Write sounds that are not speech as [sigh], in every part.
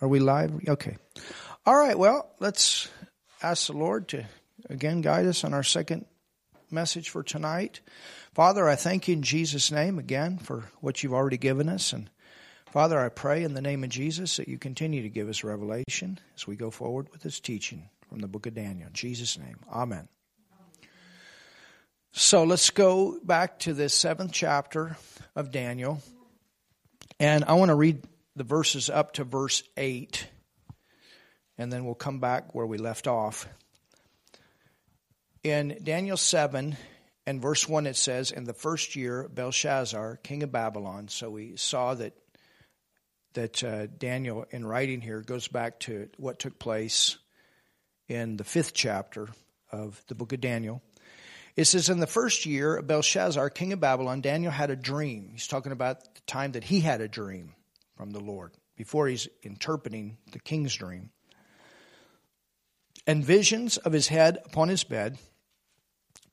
Are we live? Okay. All right. Well, let's ask the Lord to again guide us on our second message for tonight. Father, I thank you in Jesus' name again for what you've already given us. And Father, I pray in the name of Jesus that you continue to give us revelation as we go forward with this teaching from the book of Daniel. In Jesus' name. Amen. So let's go back to the seventh chapter of Daniel. And I want to read the verses up to verse 8, and then we'll come back where we left off. In Daniel 7 and verse 1, it says, In the first year, Belshazzar, king of Babylon. So we saw that, that uh, Daniel, in writing here, goes back to what took place in the fifth chapter of the book of Daniel. It says, In the first year Belshazzar, king of Babylon, Daniel had a dream. He's talking about the time that he had a dream from the Lord before he's interpreting the king's dream. And visions of his head upon his bed.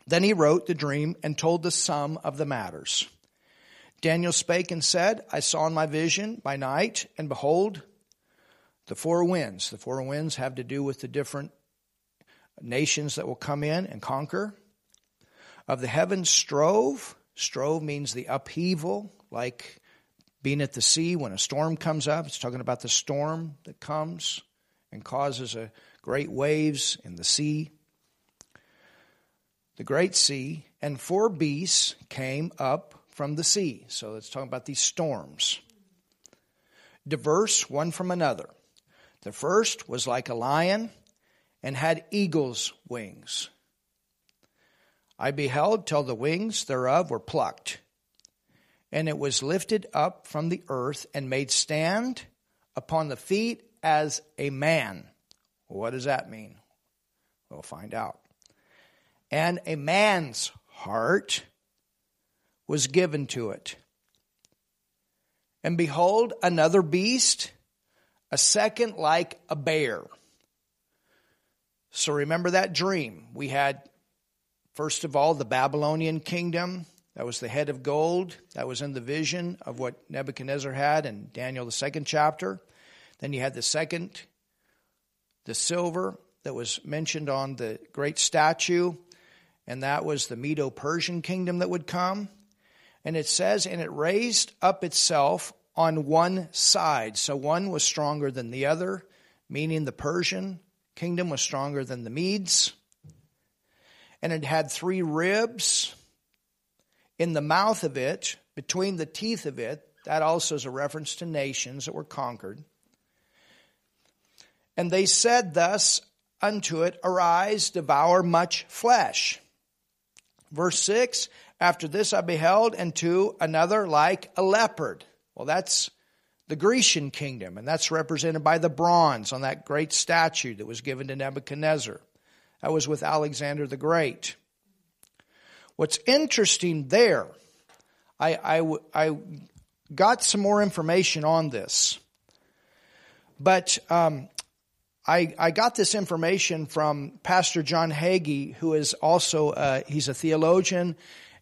Then he wrote the dream and told the sum of the matters. Daniel spake and said, I saw in my vision by night, and behold, the four winds. The four winds have to do with the different nations that will come in and conquer. Of the heavens strove. Strove means the upheaval, like being at the sea when a storm comes up. It's talking about the storm that comes and causes a great waves in the sea. The great sea, and four beasts came up from the sea. So it's talking about these storms. Diverse one from another. The first was like a lion and had eagle's wings. I beheld till the wings thereof were plucked and it was lifted up from the earth and made stand upon the feet as a man. what does that mean? We'll find out. And a man's heart was given to it. And behold, another beast, a second like a bear. So remember that dream. We had, first of all, the Babylonian kingdom that was the head of gold. That was in the vision of what Nebuchadnezzar had in Daniel, the second chapter. Then you had the second, the silver that was mentioned on the great statue, and that was the Medo Persian kingdom that would come. And it says, and it raised up itself on one side. So one was stronger than the other, meaning the Persian kingdom was stronger than the Medes. And it had three ribs in the mouth of it, between the teeth of it, that also is a reference to nations that were conquered. And they said thus unto it, Arise, devour much flesh. Verse 6 After this I beheld, and to another like a leopard. Well, that's the Grecian kingdom, and that's represented by the bronze on that great statue that was given to Nebuchadnezzar. That was with Alexander the Great. What's interesting there, I, I, I got some more information on this, but um, I, I got this information from Pastor John Hagee, who is also he's a theologian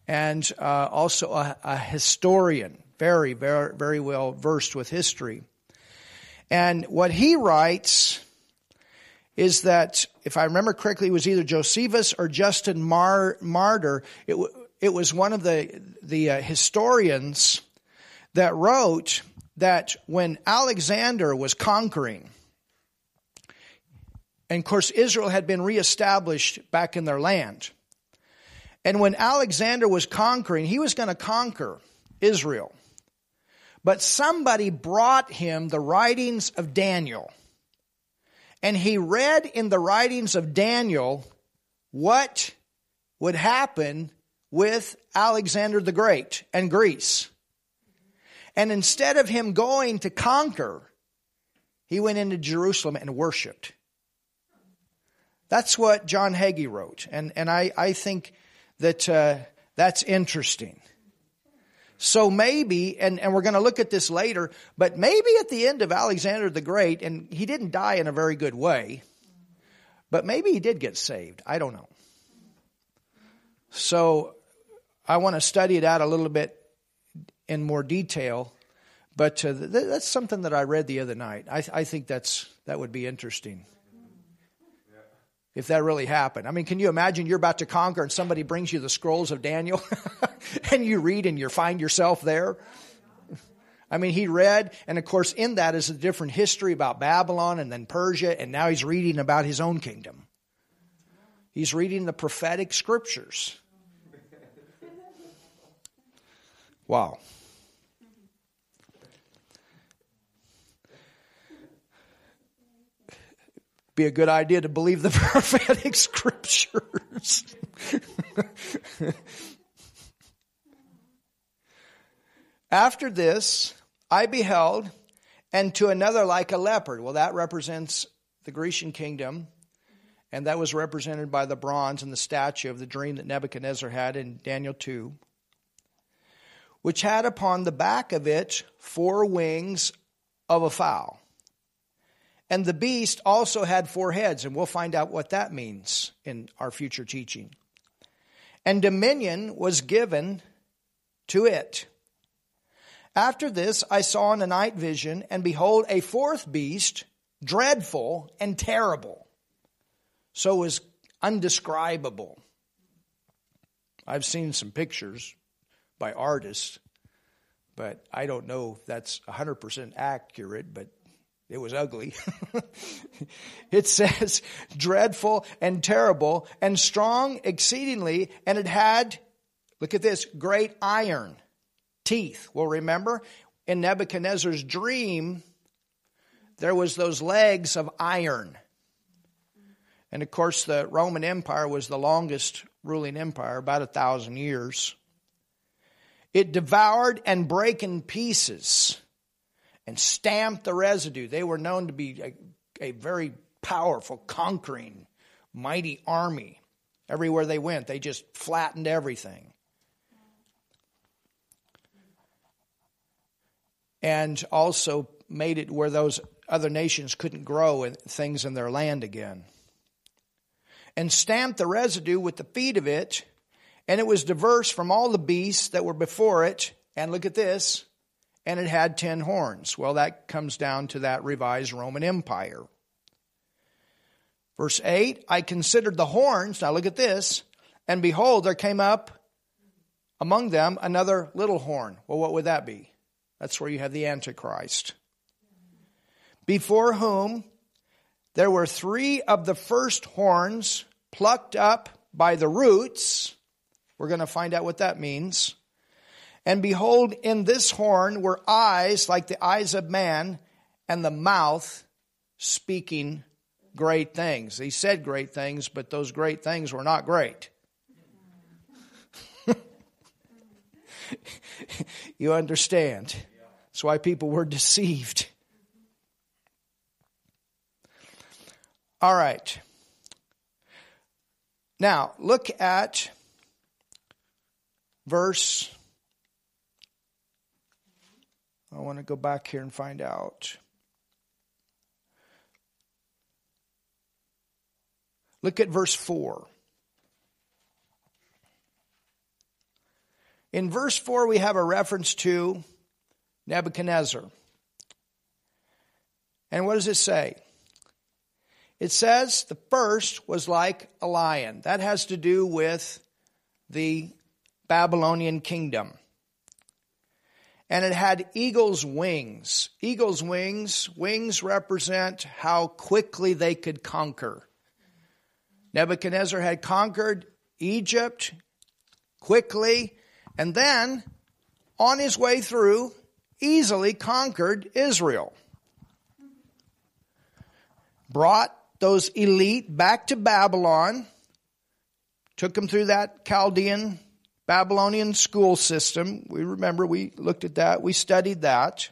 and uh, also a, a historian, very very very well versed with history. And what he writes is that, if I remember correctly, it was either Josephus or Justin Mar- Martyr. It, it was one of the, the uh, historians that wrote that when Alexander was conquering, and of course, Israel had been reestablished back in their land. And when Alexander was conquering, he was going to conquer Israel. But somebody brought him the writings of Daniel and he read in the writings of Daniel what would happen with Alexander the Great and Greece. And instead of him going to conquer, he went into Jerusalem and worshiped. That's what John Hagee wrote. And, and I, I think that uh, that's interesting. So maybe, and, and we're going to look at this later, but maybe at the end of Alexander the Great, and he didn't die in a very good way, but maybe he did get saved. I don't know. So I want to study it out a little bit in more detail. But uh, th- that's something that I read the other night. I, I think that's that would be interesting. If that really happened. I mean, can you imagine you're about to conquer and somebody brings you the scrolls of Daniel [laughs] and you read and you find yourself there? I mean, he read, and of course, in that is a different history about Babylon and then Persia, and now he's reading about his own kingdom. He's reading the prophetic scriptures. Wow. Be a good idea to believe the [laughs] prophetic scriptures. After this, I beheld, and to another like a leopard. Well, that represents the Grecian kingdom, and that was represented by the bronze and the statue of the dream that Nebuchadnezzar had in Daniel 2, which had upon the back of it four wings of a fowl. And the beast also had four heads, and we'll find out what that means in our future teaching. And dominion was given to it. After this, I saw in a night vision, and behold, a fourth beast, dreadful and terrible. So is undescribable. I've seen some pictures by artists, but I don't know if that's 100% accurate, but it was ugly. [laughs] it says dreadful and terrible and strong exceedingly, and it had, look at this, great iron teeth. Well, remember in Nebuchadnezzar's dream, there was those legs of iron. And of course, the Roman Empire was the longest ruling empire, about a thousand years. It devoured and brake in pieces and stamped the residue. They were known to be a, a very powerful, conquering, mighty army. Everywhere they went, they just flattened everything. And also made it where those other nations couldn't grow things in their land again. And stamped the residue with the feet of it, and it was diverse from all the beasts that were before it. And look at this and it had ten horns. Well, that comes down to that revised Roman Empire. Verse 8 I considered the horns. Now look at this. And behold, there came up among them another little horn. Well, what would that be? That's where you have the Antichrist. Before whom there were three of the first horns plucked up by the roots. We're going to find out what that means. And behold, in this horn were eyes like the eyes of man, and the mouth speaking great things. He said great things, but those great things were not great. [laughs] you understand? That's why people were deceived. All right. Now, look at verse I want to go back here and find out. Look at verse 4. In verse 4, we have a reference to Nebuchadnezzar. And what does it say? It says the first was like a lion. That has to do with the Babylonian kingdom and it had eagle's wings. Eagle's wings, wings represent how quickly they could conquer. Nebuchadnezzar had conquered Egypt quickly, and then on his way through, easily conquered Israel. Brought those elite back to Babylon, took them through that Chaldean Babylonian school system. We remember we looked at that, we studied that.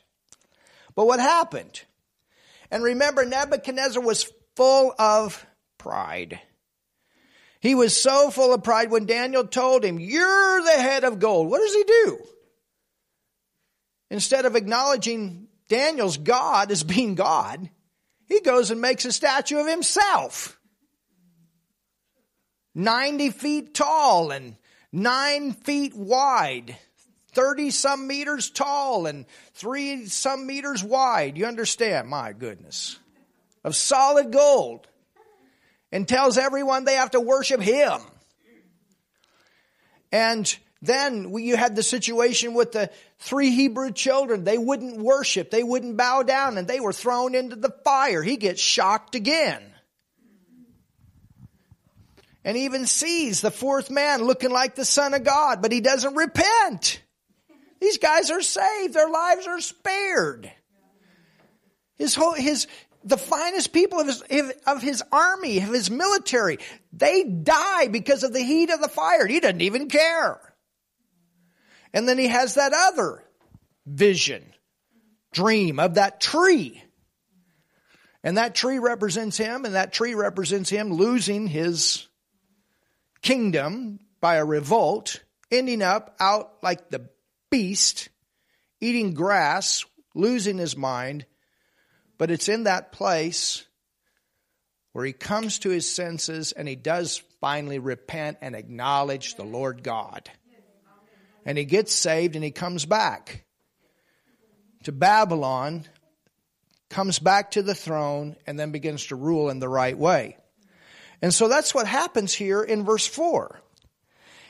But what happened? And remember, Nebuchadnezzar was full of pride. He was so full of pride when Daniel told him, You're the head of gold. What does he do? Instead of acknowledging Daniel's God as being God, he goes and makes a statue of himself. 90 feet tall and nine feet wide, 30 some meters tall and three some meters wide. You understand? My goodness. Of solid gold. And tells everyone they have to worship him. And then you had the situation with the three Hebrew children. They wouldn't worship. They wouldn't bow down and they were thrown into the fire. He gets shocked again. And even sees the fourth man looking like the son of God, but he doesn't repent. These guys are saved. Their lives are spared. His whole, his, the finest people of his, of his army, of his military, they die because of the heat of the fire. He doesn't even care. And then he has that other vision, dream of that tree. And that tree represents him, and that tree represents him losing his kingdom by a revolt, ending up out like the beast, eating grass, losing his mind. But it's in that place where he comes to his senses and he does finally repent and acknowledge the Lord God. And he gets saved and he comes back to Babylon, comes back to the throne, and then begins to rule in the right way. And so that's what happens here in verse 4.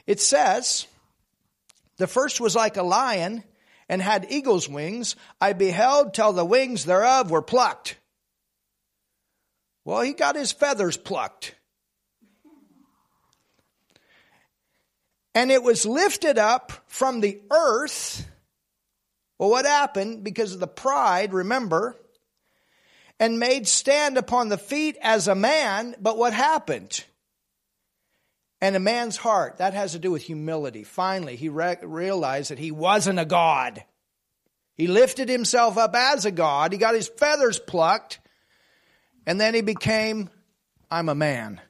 It says, the first was like a lion and had eagle's wings. I beheld till the wings thereof were plucked. Well, he got his feathers plucked. And it was lifted up from the earth. Well, what happened? Because of the pride, remember, and made stand upon the feet as a man. But what happened? and a man's heart. That has to do with humility. Finally, he re- realized that he wasn't a God. He lifted himself up as a God. He got his feathers plucked. And then he became, I'm a man.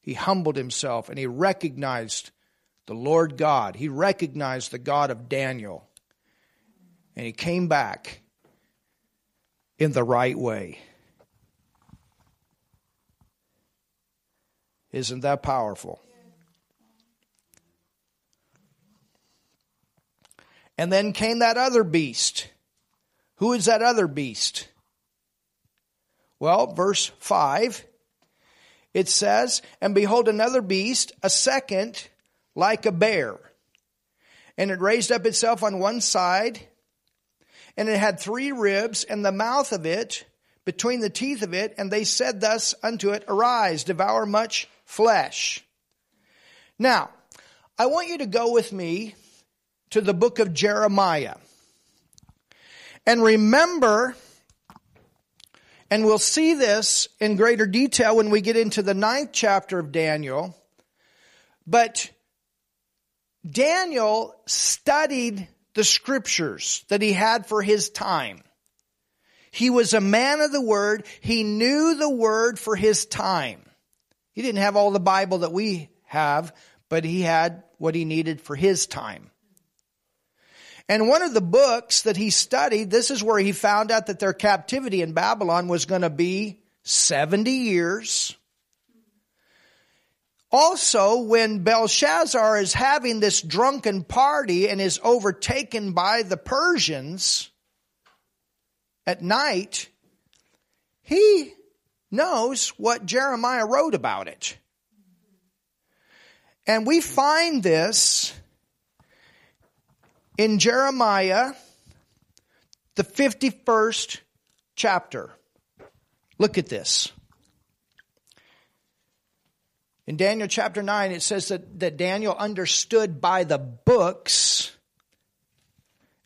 He humbled himself and he recognized the Lord God. He recognized the God of Daniel. And he came back in the right way. Isn't that powerful? And then came that other beast. Who is that other beast? Well, verse 5, it says, And behold, another beast, a second, like a bear. And it raised up itself on one side, and it had three ribs, and the mouth of it between the teeth of it, and they said thus unto it, Arise, devour much flesh. Now, I want you to go with me to the book of Jeremiah. And remember, and we'll see this in greater detail when we get into the ninth chapter of Daniel, but Daniel studied the scriptures that he had for his time. He was a man of the word. He knew the word for his time. He didn't have all the Bible that we have, but he had what he needed for his time. And one of the books that he studied, this is where he found out that their captivity in Babylon was going to be 70 years. Also, when Belshazzar is having this drunken party and is overtaken by the Persians at night, he knows what Jeremiah wrote about it. And we find this in Jeremiah, the 51st chapter. Look at this. In Daniel chapter 9, it says that, that Daniel understood by the books,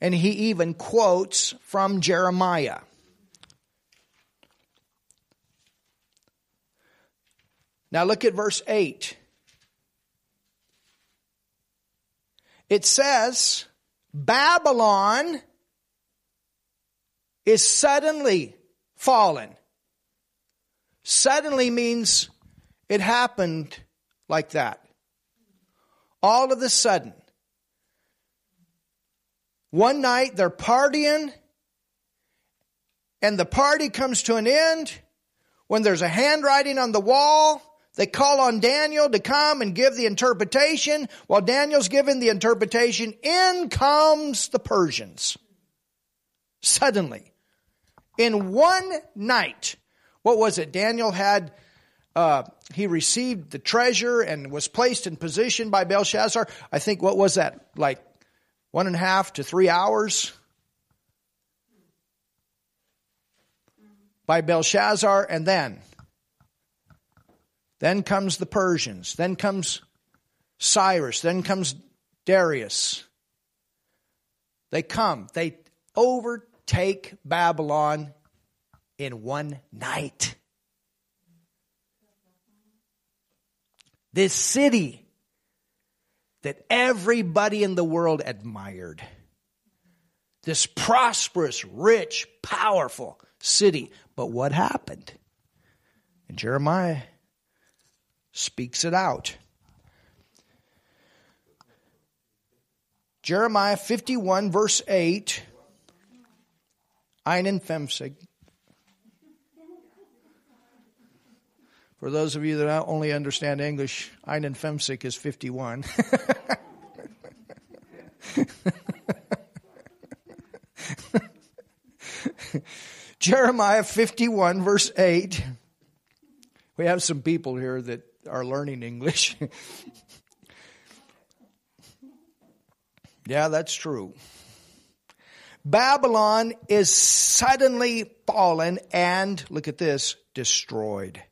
and he even quotes from Jeremiah. Now look at verse 8. It says, Babylon is suddenly fallen. Suddenly means it happened like that. All of a sudden. One night they're partying, and the party comes to an end when there's a handwriting on the wall They call on Daniel to come and give the interpretation. While Daniel's giving the interpretation, in comes the Persians. Suddenly. In one night. What was it? Daniel had, uh, he received the treasure and was placed in position by Belshazzar. I think, what was that? Like one and a half to three hours? By Belshazzar, and then then comes the Persians. Then comes Cyrus. Then comes Darius. They come. They overtake Babylon in one night. This city that everybody in the world admired. This prosperous, rich, powerful city. But what happened? And Jeremiah speaks it out. Jeremiah 51, verse 8. Einen Femsig. For those of you that only understand English, Einen Femsig is 51. [laughs] Jeremiah 51, verse 8. We have some people here that are learning English. [laughs] yeah, that's true. Babylon is suddenly fallen and, look at this, destroyed.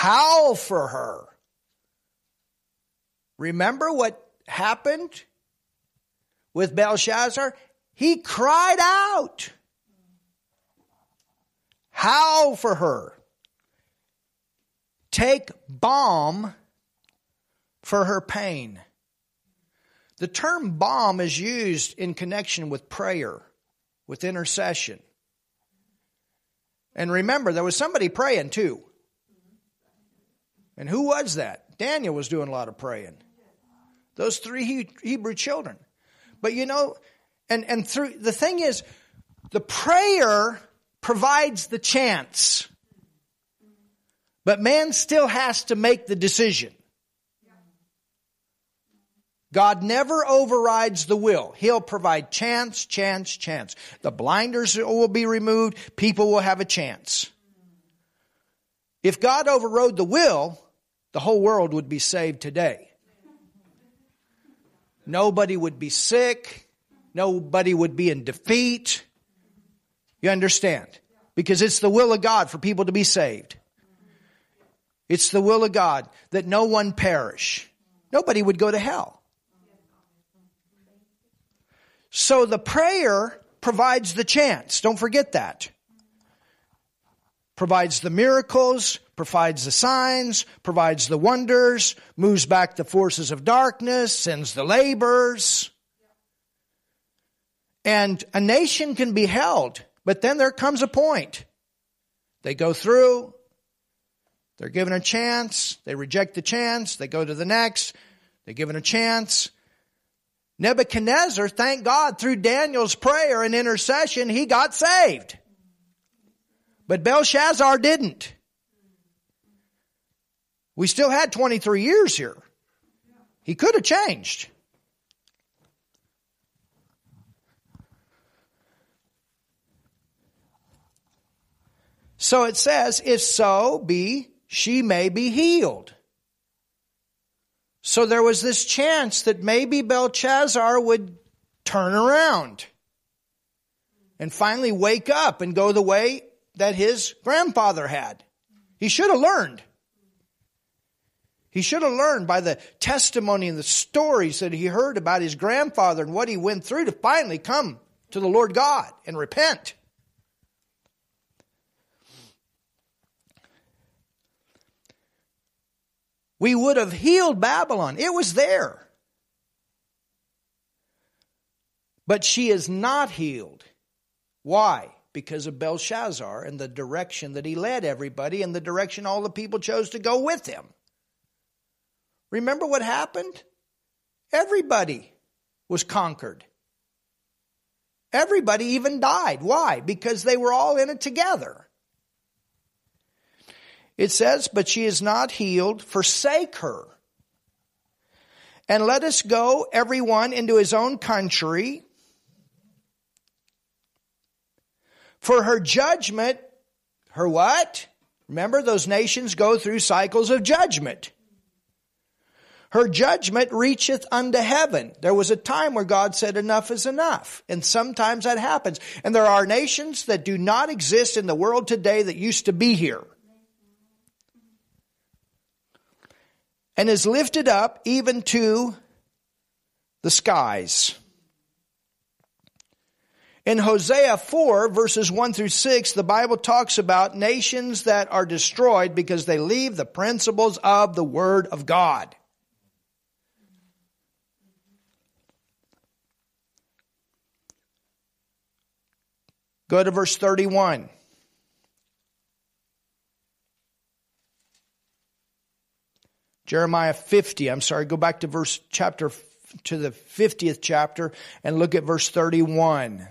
Howl for her. Remember what happened with Belshazzar? He cried out. Howl for her take balm for her pain. The term balm is used in connection with prayer, with intercession. And remember, there was somebody praying too. And who was that? Daniel was doing a lot of praying. Those three Hebrew children. But you know, and, and through, the thing is, the prayer provides the chance. But man still has to make the decision. God never overrides the will. He'll provide chance, chance, chance. The blinders will be removed. People will have a chance. If God overrode the will, the whole world would be saved today. Nobody would be sick. Nobody would be in defeat. You understand? Because it's the will of God for people to be saved. It's the will of God that no one perish. Nobody would go to hell. So the prayer provides the chance. Don't forget that. Provides the miracles, provides the signs, provides the wonders, moves back the forces of darkness, sends the labors. And a nation can be held, but then there comes a point. They go through, they're given a chance. They reject the chance. They go to the next. They're given a chance. Nebuchadnezzar, thank God, through Daniel's prayer and intercession, he got saved. But Belshazzar didn't. We still had 23 years here. He could have changed. So it says, if so be she may be healed. So there was this chance that maybe Belshazzar would turn around and finally wake up and go the way that his grandfather had. He should have learned. He should have learned by the testimony and the stories that he heard about his grandfather and what he went through to finally come to the Lord God and repent. we would have healed Babylon. It was there. But she is not healed. Why? Because of Belshazzar and the direction that he led everybody and the direction all the people chose to go with him. Remember what happened? Everybody was conquered. Everybody even died. Why? Because they were all in it together. It says, but she is not healed. Forsake her. And let us go, everyone, into his own country. For her judgment, her what? Remember, those nations go through cycles of judgment. Her judgment reacheth unto heaven. There was a time where God said enough is enough. And sometimes that happens. And there are nations that do not exist in the world today that used to be here. And is lifted up even to the skies. In Hosea 4 verses 1 through 6, the Bible talks about nations that are destroyed because they leave the principles of the Word of God. Go to verse 31. Jeremiah 50, I'm sorry, go back to verse chapter to the 50th chapter and look at verse 31.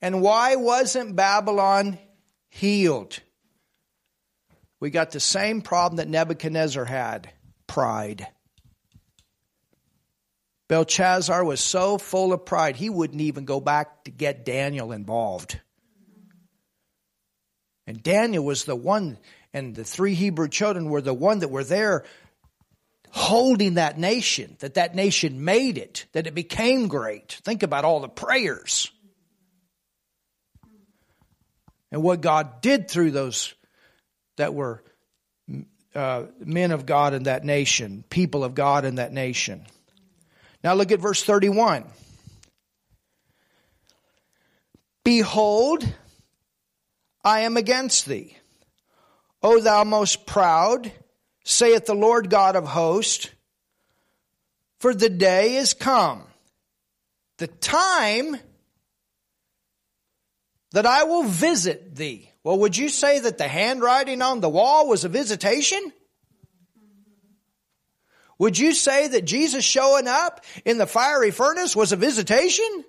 And why wasn't Babylon healed? We got the same problem that Nebuchadnezzar had pride. Belshazzar was so full of pride, he wouldn't even go back to get Daniel involved. And Daniel was the one, and the three Hebrew children were the one that were there holding that nation, that that nation made it, that it became great. Think about all the prayers and what God did through those that were uh, men of God in that nation, people of God in that nation. Now look at verse 31. Behold, I am against thee. O thou most proud, saith the Lord God of hosts, for the day is come, the time that I will visit thee. Well, would you say that the handwriting on the wall was a visitation? Would you say that Jesus showing up in the fiery furnace was a visitation?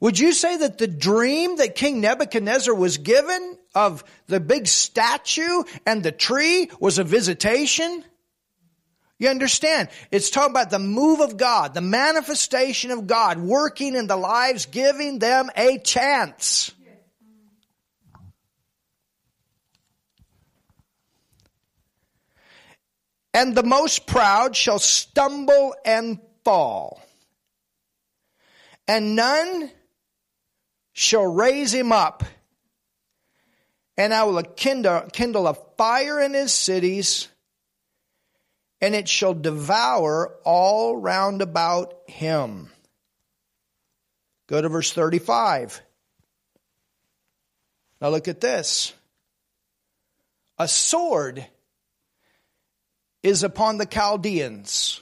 Would you say that the dream that King Nebuchadnezzar was given of the big statue and the tree was a visitation? You understand? It's talking about the move of God, the manifestation of God working in the lives, giving them a chance. and the most proud shall stumble and fall. And none shall raise him up. And I will kindle, kindle a fire in his cities, and it shall devour all round about him. Go to verse 35. Now look at this. A sword is upon the Chaldeans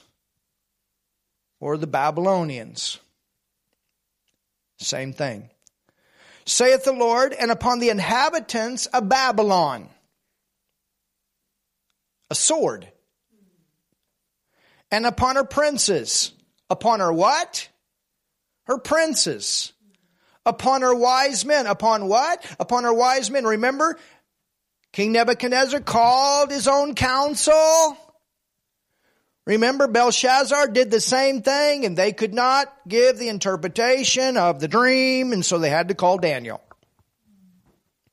or the Babylonians. Same thing. Saith the Lord, and upon the inhabitants of Babylon. A sword. And upon her princes. Upon her what? Her princes. Upon her wise men. Upon what? Upon her wise men. Remember, King Nebuchadnezzar called his own council Remember, Belshazzar did the same thing and they could not give the interpretation of the dream, and so they had to call Daniel.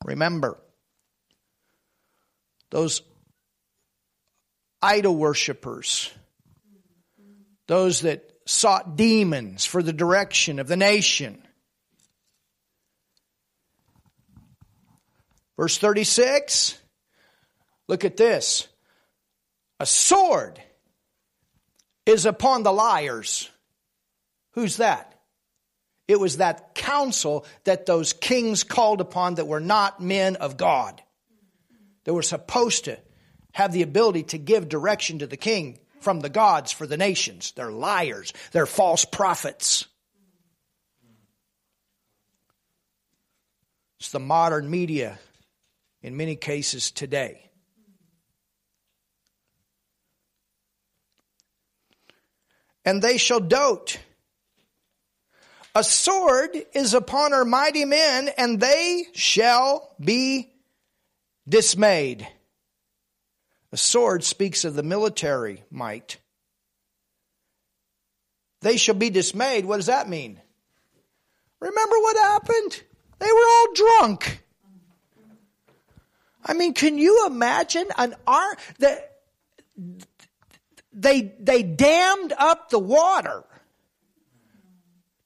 Remember, those idol worshippers, those that sought demons for the direction of the nation. Verse 36, look at this. A sword is upon the liars. Who's that? It was that council that those kings called upon that were not men of God. They were supposed to have the ability to give direction to the king from the gods for the nations. They're liars. They're false prophets. It's the modern media in many cases today. and they shall dote A sword is upon our mighty men, and they shall be dismayed. A sword speaks of the military might. They shall be dismayed. What does that mean? Remember what happened? They were all drunk. I mean, can you imagine an arm that they they dammed up the water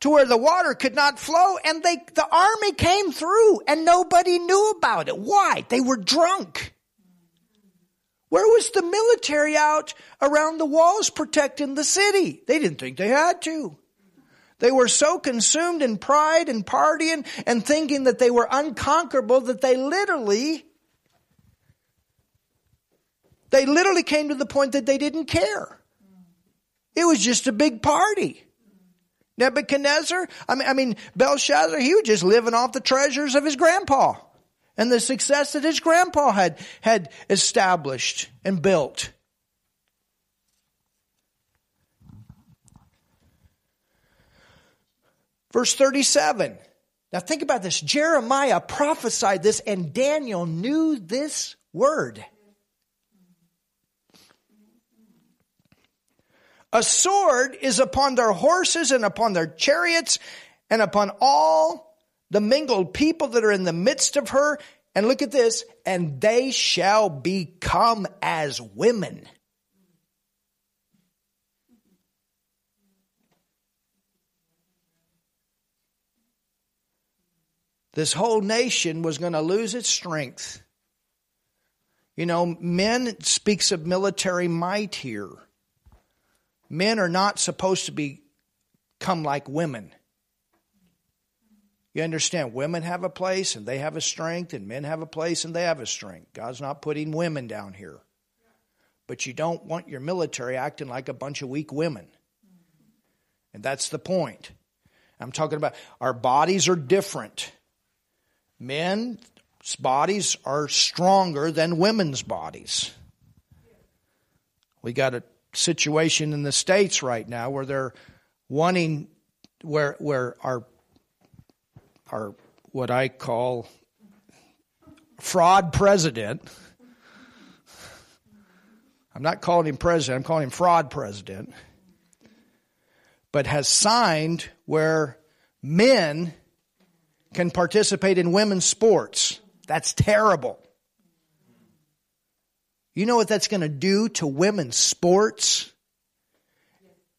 to where the water could not flow and they the army came through and nobody knew about it. Why? They were drunk. Where was the military out around the walls protecting the city? They didn't think they had to. They were so consumed in pride and partying and thinking that they were unconquerable that they literally they literally came to the point that they didn't care. It was just a big party. Nebuchadnezzar, I mean, I mean, Belshazzar, he was just living off the treasures of his grandpa and the success that his grandpa had, had established and built. Verse 37. Now think about this. Jeremiah prophesied this and Daniel knew this word. A sword is upon their horses and upon their chariots and upon all the mingled people that are in the midst of her. And look at this, and they shall become as women. This whole nation was going to lose its strength. You know, men speaks of military might here. Men are not supposed to become like women. You understand, women have a place and they have a strength, and men have a place and they have a strength. God's not putting women down here. But you don't want your military acting like a bunch of weak women. And that's the point. I'm talking about our bodies are different. Men's bodies are stronger than women's bodies. We got a situation in the states right now where they're wanting where where our our what I call fraud president I'm not calling him president, I'm calling him fraud president but has signed where men can participate in women's sports. That's terrible. You know what that's going to do to women's sports?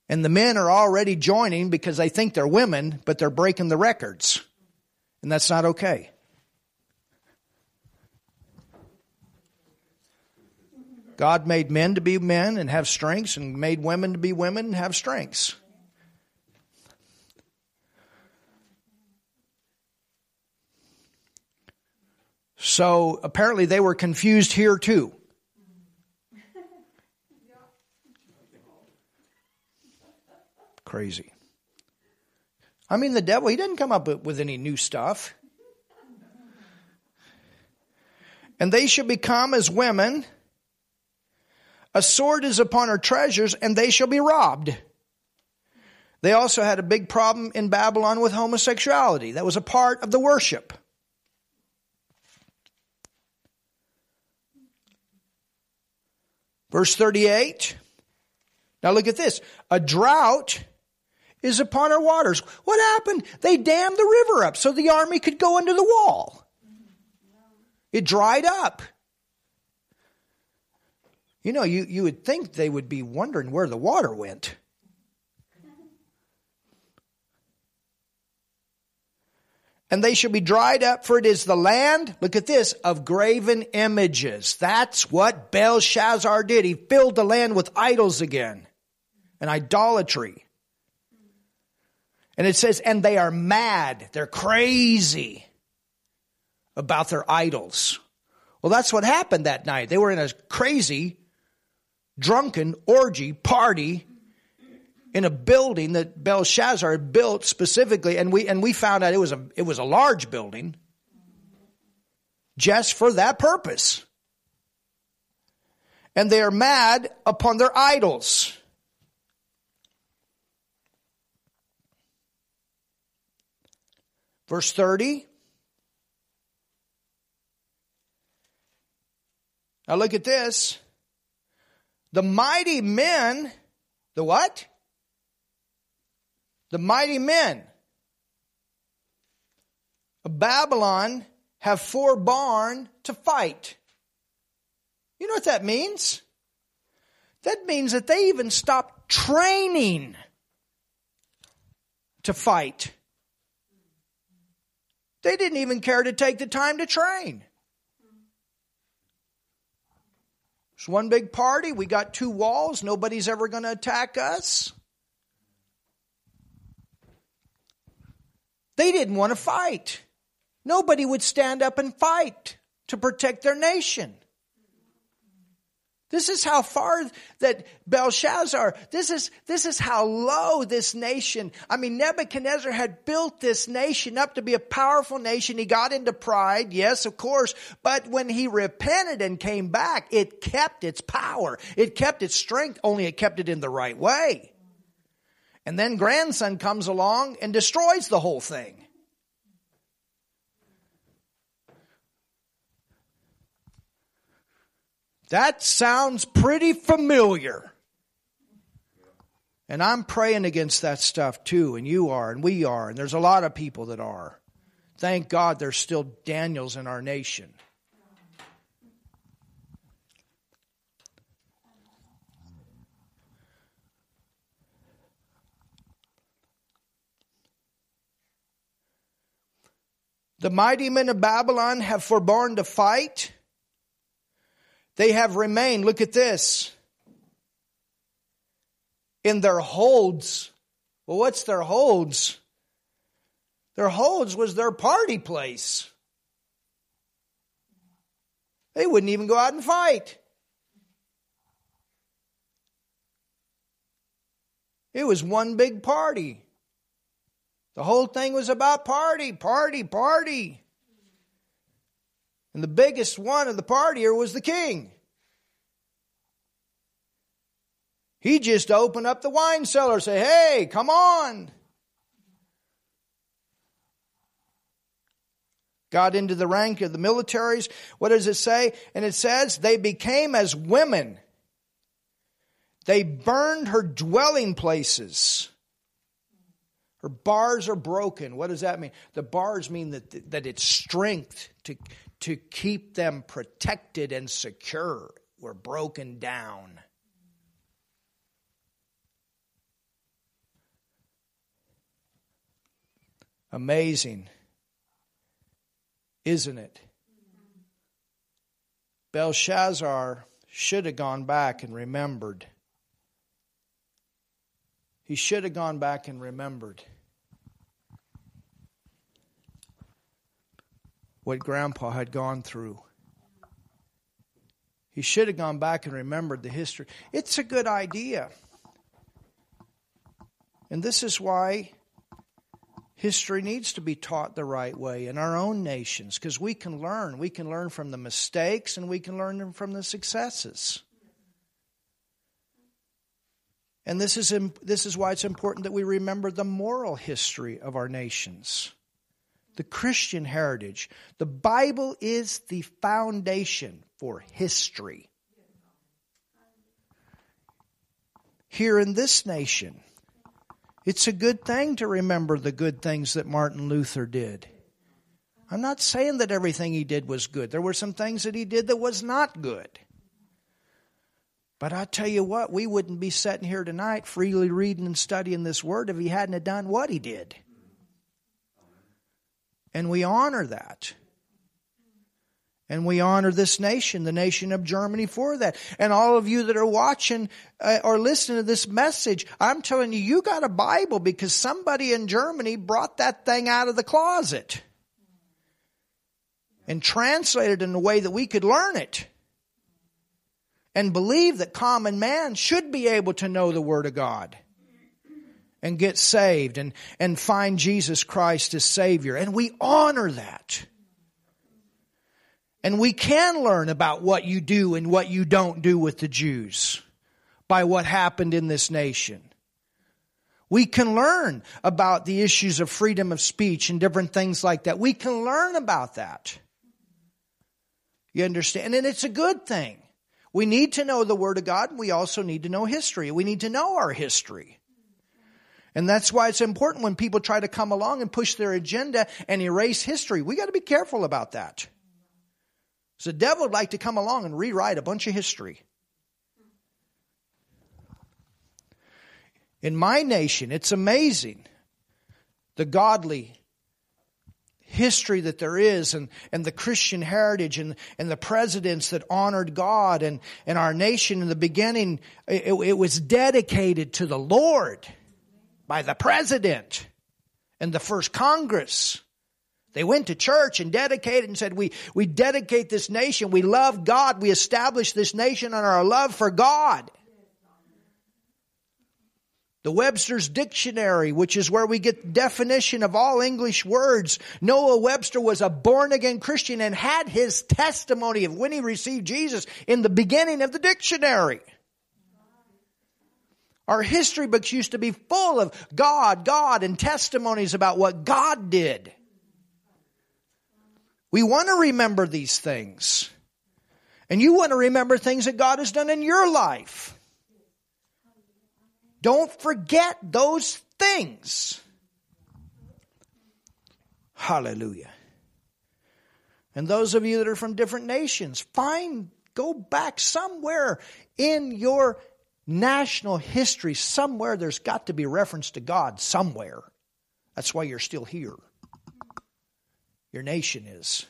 And the men are already joining because they think they're women, but they're breaking the records. And that's not okay. God made men to be men and have strengths, and made women to be women and have strengths. So apparently they were confused here too. Crazy. I mean, the devil, he didn't come up with any new stuff. And they shall become as women. A sword is upon her treasures, and they shall be robbed. They also had a big problem in Babylon with homosexuality. That was a part of the worship. Verse 38. Now look at this. A drought is upon our waters. What happened? They dammed the river up so the army could go under the wall. It dried up. You know, you, you would think they would be wondering where the water went. and they shall be dried up, for it is the land, look at this, of graven images. That's what Belshazzar did. He filled the land with idols again and idolatry. And it says, and they are mad. They're crazy about their idols. Well, that's what happened that night. They were in a crazy, drunken orgy party in a building that Belshazzar had built specifically, and we and we found out it was a it was a large building just for that purpose. And they are mad upon their idols. Verse 30. Now look at this. The mighty men, the what? The mighty men of Babylon have forborne to fight. You know what that means? That means that they even stopped training to fight. They didn't even care to take the time to train. It's one big party. We got two walls. Nobody's ever going to attack us. They didn't want to fight. Nobody would stand up and fight to protect their nation. This is how far that Belshazzar, this is, this is how low this nation, I mean, Nebuchadnezzar had built this nation up to be a powerful nation. He got into pride, yes, of course, but when he repented and came back, it kept its power. It kept its strength, only it kept it in the right way. And then grandson comes along and destroys the whole thing. That sounds pretty familiar. And I'm praying against that stuff too, and you are, and we are, and there's a lot of people that are. Thank God there's still Daniels in our nation. The mighty men of Babylon have forborne to fight they have remained, look at this, in their holds. Well, what's their holds? Their holds was their party place. They wouldn't even go out and fight. It was one big party. The whole thing was about party, party, party. And the biggest one of the partier was the king. He just opened up the wine cellar, say, "Hey, come on." Got into the rank of the militaries. What does it say? And it says, they became as women. They burned her dwelling places. Her bars are broken. What does that mean? The bars mean that, that it's strength to, to keep them protected and secure were broken down. Amazing, isn't it? Belshazzar should have gone back and remembered. He should have gone back and remembered. What Grandpa had gone through. He should have gone back and remembered the history. It's a good idea. And this is why history needs to be taught the right way in our own nations because we can learn. We can learn from the mistakes and we can learn from the successes. And this is, this is why it's important that we remember the moral history of our nations the Christian heritage. The Bible is the foundation for history. Here in this nation, it's a good thing to remember the good things that Martin Luther did. I'm not saying that everything he did was good. There were some things that he did that was not good. But I tell you what, we wouldn't be sitting here tonight freely reading and studying this word if he hadn't done what he did. And we honor that. And we honor this nation, the nation of Germany for that. And all of you that are watching uh, or listening to this message, I'm telling you, you got a Bible because somebody in Germany brought that thing out of the closet and translated it in a way that we could learn it and believe that common man should be able to know the Word of God and get saved and, and find Jesus Christ as Savior. And we honor that. And we can learn about what you do and what you don't do with the Jews by what happened in this nation. We can learn about the issues of freedom of speech and different things like that. We can learn about that. You understand? And it's a good thing. We need to know the Word of God. And we also need to know history. We need to know our history. And that's why it's important when people try to come along and push their agenda and erase history. We got to be careful about that. So the devil would like to come along and rewrite a bunch of history. In my nation, it's amazing the godly history that there is and, and the Christian heritage and, and the presidents that honored God and, and our nation in the beginning, it, it was dedicated to the Lord by the president and the first Congress. They went to church and dedicated and said, we, we dedicate this nation. We love God. We establish this nation on our love for God. The Webster's Dictionary, which is where we get the definition of all English words. Noah Webster was a born again Christian and had his testimony of when he received Jesus in the beginning of the dictionary. Our history books used to be full of God, God, and testimonies about what God did. We want to remember these things. And you want to remember things that God has done in your life. Don't forget those things. Hallelujah. And those of you that are from different nations, find, go back somewhere in your national history, somewhere there's got to be reference to God somewhere. That's why you're still here. Your nation is.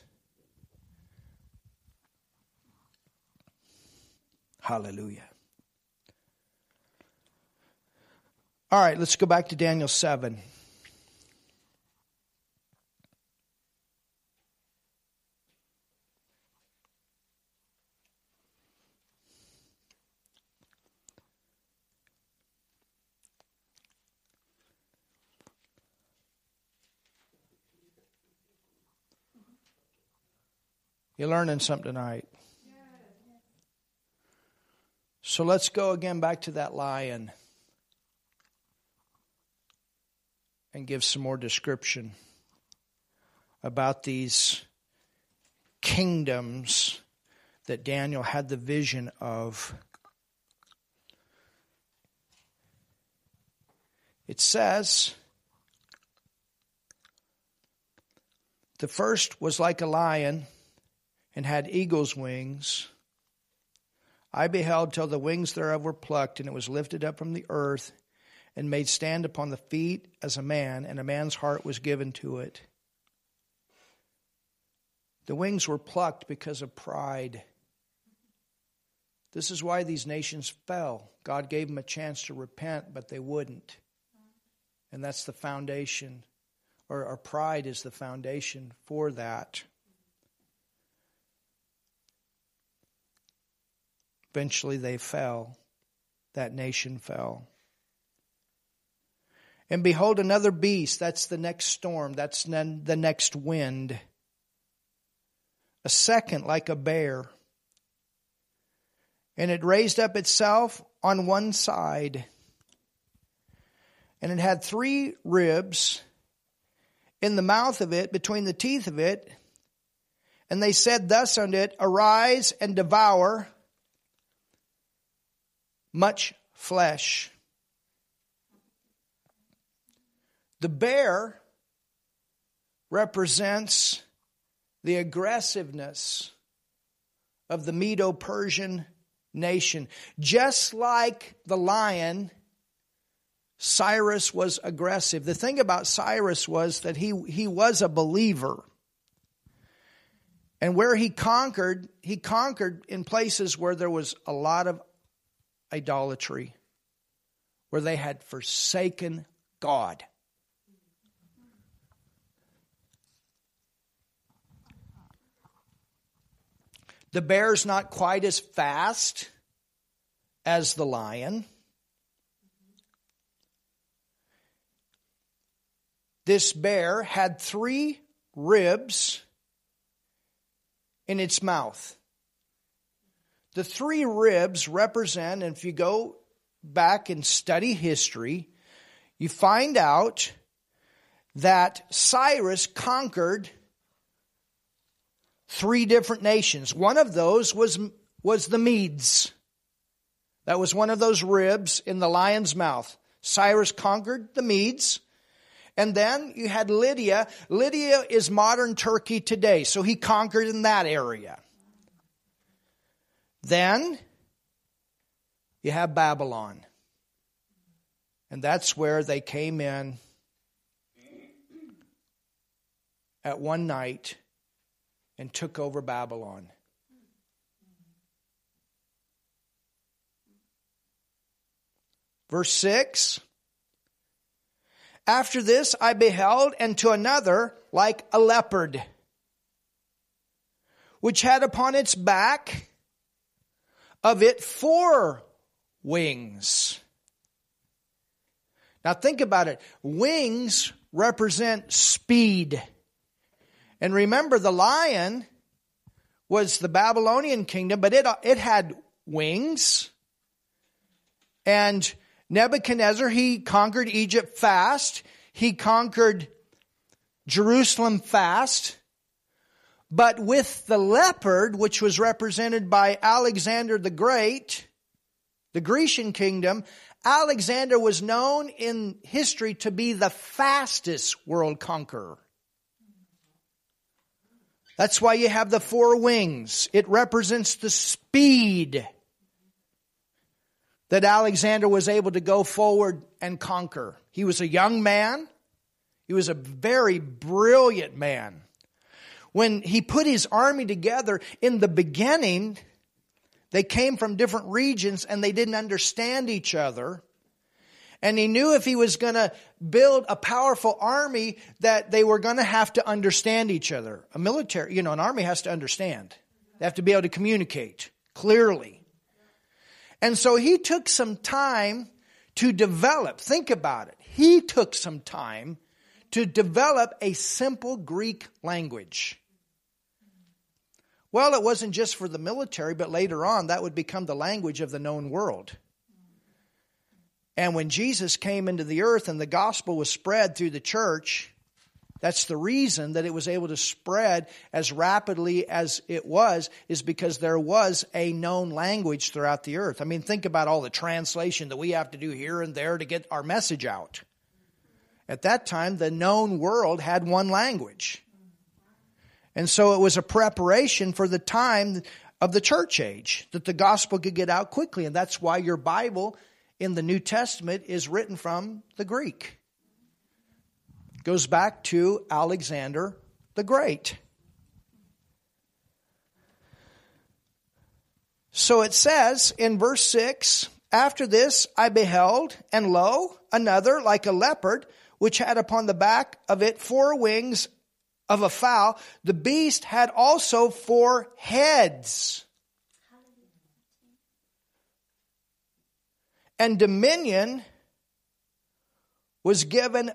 Hallelujah. All right, let's go back to Daniel 7. You're learning something tonight. So let's go again back to that lion. and give some more description about these kingdoms that Daniel had the vision of. It says, the first was like a lion and had eagle's wings. I beheld till the wings thereof were plucked, and it was lifted up from the earth and made stand upon the feet as a man, and a man's heart was given to it. The wings were plucked because of pride. This is why these nations fell. God gave them a chance to repent, but they wouldn't. And that's the foundation, or, or pride is the foundation for that. Eventually they fell. That nation fell. And behold, another beast. That's the next storm. That's the next wind. A second like a bear. And it raised up itself on one side. And it had three ribs in the mouth of it, between the teeth of it. And they said thus unto it, Arise and devour much flesh. The bear represents the aggressiveness of the Medo Persian nation. Just like the lion, Cyrus was aggressive. The thing about Cyrus was that he, he was a believer. And where he conquered, he conquered in places where there was a lot of idolatry, where they had forsaken God. The bear's not quite as fast as the lion. This bear had three ribs in its mouth. The three ribs represent, and if you go back and study history, you find out that Cyrus conquered three different nations. One of those was, was the Medes. That was one of those ribs in the lion's mouth. Cyrus conquered the Medes. And then you had Lydia. Lydia is modern Turkey today, so he conquered in that area. Then you have Babylon. And that's where they came in at one night and took over Babylon. Verse 6 After this I beheld, and to another like a leopard, which had upon its back of it four wings. Now think about it. Wings represent speed. And remember, the lion was the Babylonian kingdom, but it, it had wings. And Nebuchadnezzar, he conquered Egypt fast. He conquered Jerusalem fast. But with the leopard, which was represented by Alexander the Great, the Grecian kingdom, Alexander was known in history to be the fastest world conqueror. That's why you have the four wings. It represents the speed that Alexander was able to go forward and conquer. He was a young man. He was a very brilliant man. When he put his army together in the beginning, they came from different regions and they didn't understand each other. And he knew if he was going to build a powerful army that they were going to have to understand each other. A military, you know, an army has to understand. They have to be able to communicate clearly. And so he took some time to develop, think about it. He took some time to develop a simple Greek language. Well, it wasn't just for the military, but later on that would become the language of the known world. And when Jesus came into the earth and the gospel was spread through the church, that's the reason that it was able to spread as rapidly as it was, is because there was a known language throughout the earth. I mean, think about all the translation that we have to do here and there to get our message out. At that time, the known world had one language. And so it was a preparation for the time of the church age that the gospel could get out quickly. And that's why your Bible in the New Testament is written from the Greek. Goes back to Alexander the Great. So it says in verse 6 After this I beheld, and lo, another like a leopard, which had upon the back of it four wings of a fowl. The beast had also four heads and dominion was given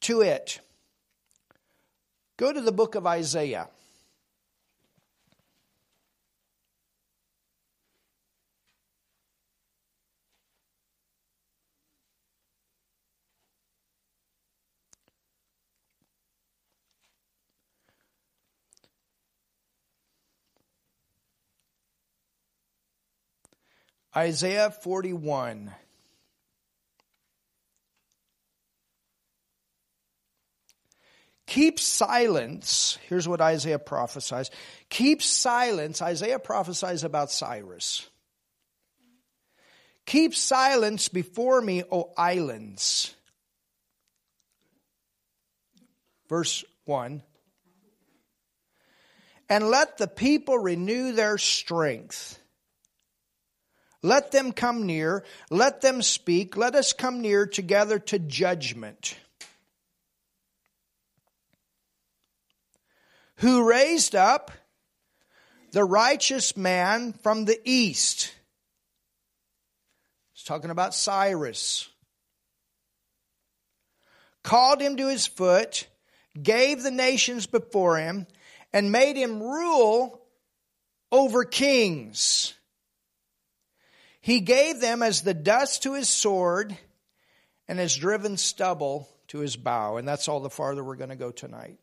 to it. Go to the book of Isaiah. Isaiah 41. Keep silence. Here's what Isaiah prophesies. Keep silence. Isaiah prophesies about Cyrus. Keep silence before me, O islands. Verse 1. And let the people renew their strength. Let them come near. Let them speak. Let us come near together to judgment. Who raised up the righteous man from the east? He's talking about Cyrus. Called him to his foot, gave the nations before him, and made him rule over kings. He gave them as the dust to his sword, and has driven stubble to his bow. And that's all the farther we're going to go tonight.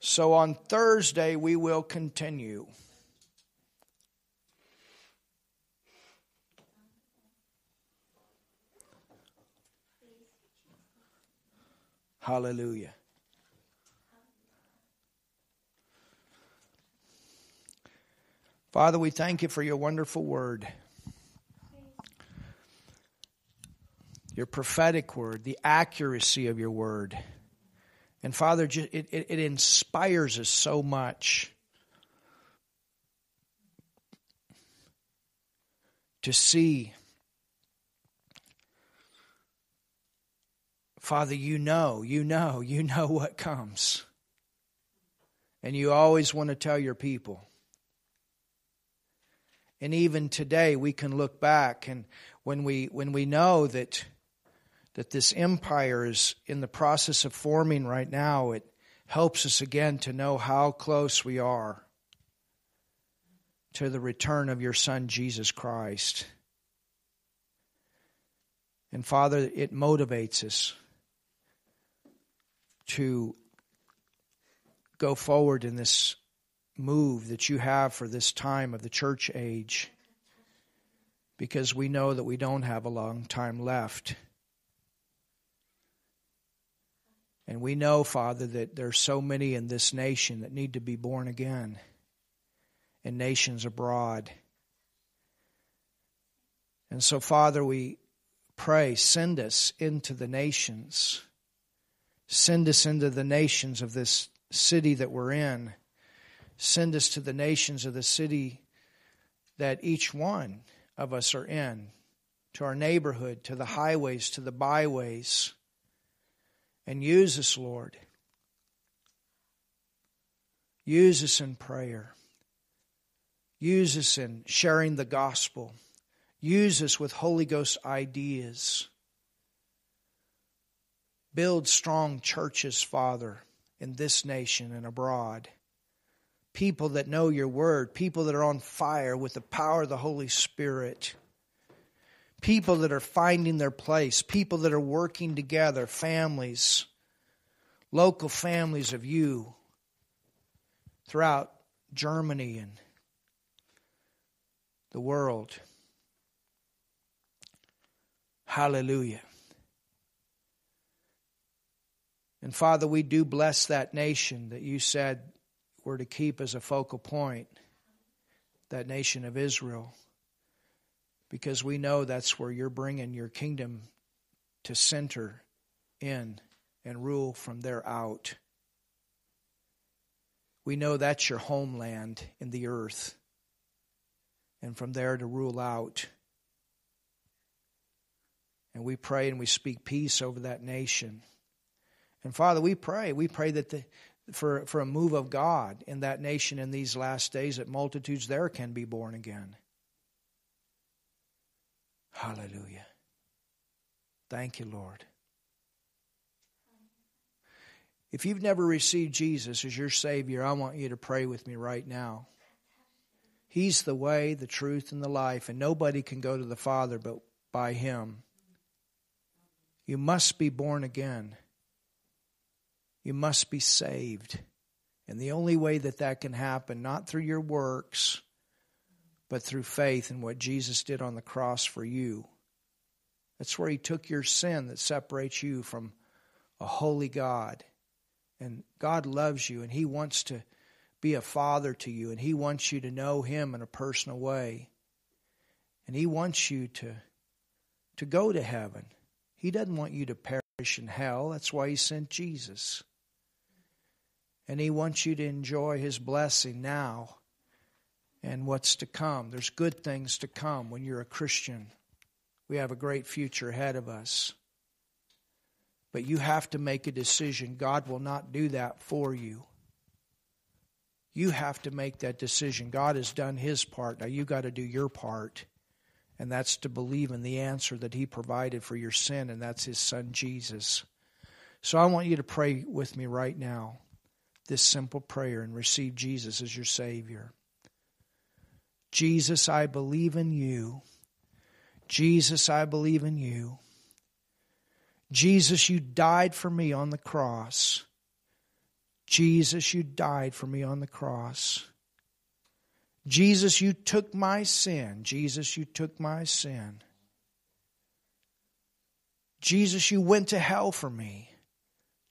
So on Thursday, we will continue. Hallelujah. Father, we thank you for your wonderful word. Your prophetic word, the accuracy of your word. And Father, it, it, it inspires us so much to see Father, you know, you know, you know what comes. And you always want to tell your people. And even today we can look back and when we when we know that that this empire is in the process of forming right now, it helps us again to know how close we are to the return of your son Jesus Christ. And Father, it motivates us to go forward in this move that you have for this time of the church age because we know that we don't have a long time left. And we know, Father, that there's so many in this nation that need to be born again and nations abroad. And so, Father, we pray, send us into the nations Send us into the nations of this city that we're in. Send us to the nations of the city that each one of us are in, to our neighborhood, to the highways, to the byways. And use us, Lord. Use us in prayer. Use us in sharing the gospel. Use us with Holy Ghost ideas. Build strong churches, Father, in this nation and abroad. People that know your word, people that are on fire with the power of the Holy Spirit. People that are finding their place, people that are working together, families, local families of you throughout Germany and the world. Hallelujah. And Father, we do bless that nation that you said we're to keep as a focal point, that nation of Israel, because we know that's where you're bringing your kingdom to center in and rule from there out. We know that's your homeland in the earth, and from there to rule out. And we pray and we speak peace over that nation. And Father, we pray. We pray that the, for, for a move of God in that nation in these last days, that multitudes there can be born again. Hallelujah. Thank you, Lord. If you've never received Jesus as your Savior, I want you to pray with me right now. He's the way, the truth, and the life, and nobody can go to the Father but by Him. You must be born again. You must be saved. And the only way that that can happen, not through your works, but through faith in what Jesus did on the cross for you. That's where He took your sin that separates you from a holy God. And God loves you, and He wants to be a father to you, and He wants you to know Him in a personal way. And He wants you to, to go to heaven. He doesn't want you to perish in hell. That's why He sent Jesus. And He wants you to enjoy His blessing now and what's to come. There's good things to come when you're a Christian. We have a great future ahead of us. But you have to make a decision. God will not do that for you. You have to make that decision. God has done His part. Now you've got to do your part. And that's to believe in the answer that He provided for your sin, and that's His Son Jesus. So I want you to pray with me right now this simple prayer and receive Jesus as your Savior. Jesus, I believe in you. Jesus, I believe in you. Jesus, you died for me on the cross. Jesus, you died for me on the cross. Jesus, you took my sin. Jesus, you took my sin. Jesus, you went to hell for me.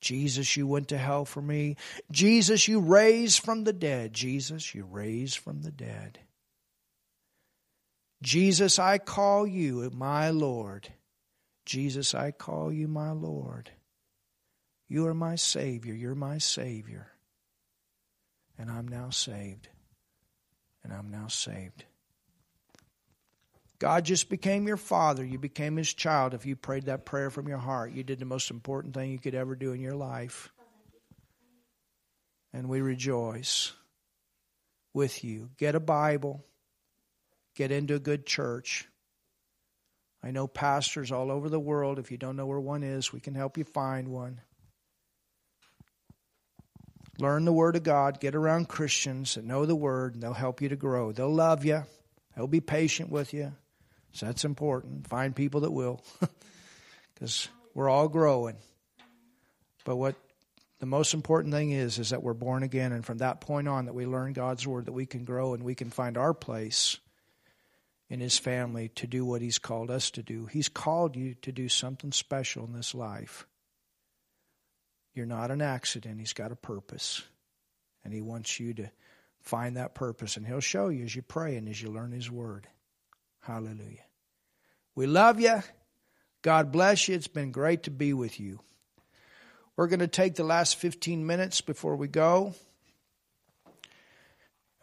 Jesus, you went to hell for me. Jesus, you raised from the dead. Jesus, you raised from the dead. Jesus, I call you my Lord. Jesus, I call you my Lord. You are my Savior. You're my Savior. And I'm now saved. And I'm now saved. God just became your father. You became his child if you prayed that prayer from your heart. You did the most important thing you could ever do in your life. And we rejoice with you. Get a Bible, get into a good church. I know pastors all over the world. If you don't know where one is, we can help you find one. Learn the Word of God. Get around Christians that know the Word, and they'll help you to grow. They'll love you, they'll be patient with you. So that's important. Find people that will, [laughs] because we're all growing. But what the most important thing is, is that we're born again, and from that point on, that we learn God's Word, that we can grow and we can find our place in His family to do what He's called us to do. He's called you to do something special in this life. You're not an accident. He's got a purpose. And He wants you to find that purpose. And He'll show you as you pray and as you learn His Word. Hallelujah. We love you. God bless you. It's been great to be with you. We're going to take the last 15 minutes before we go.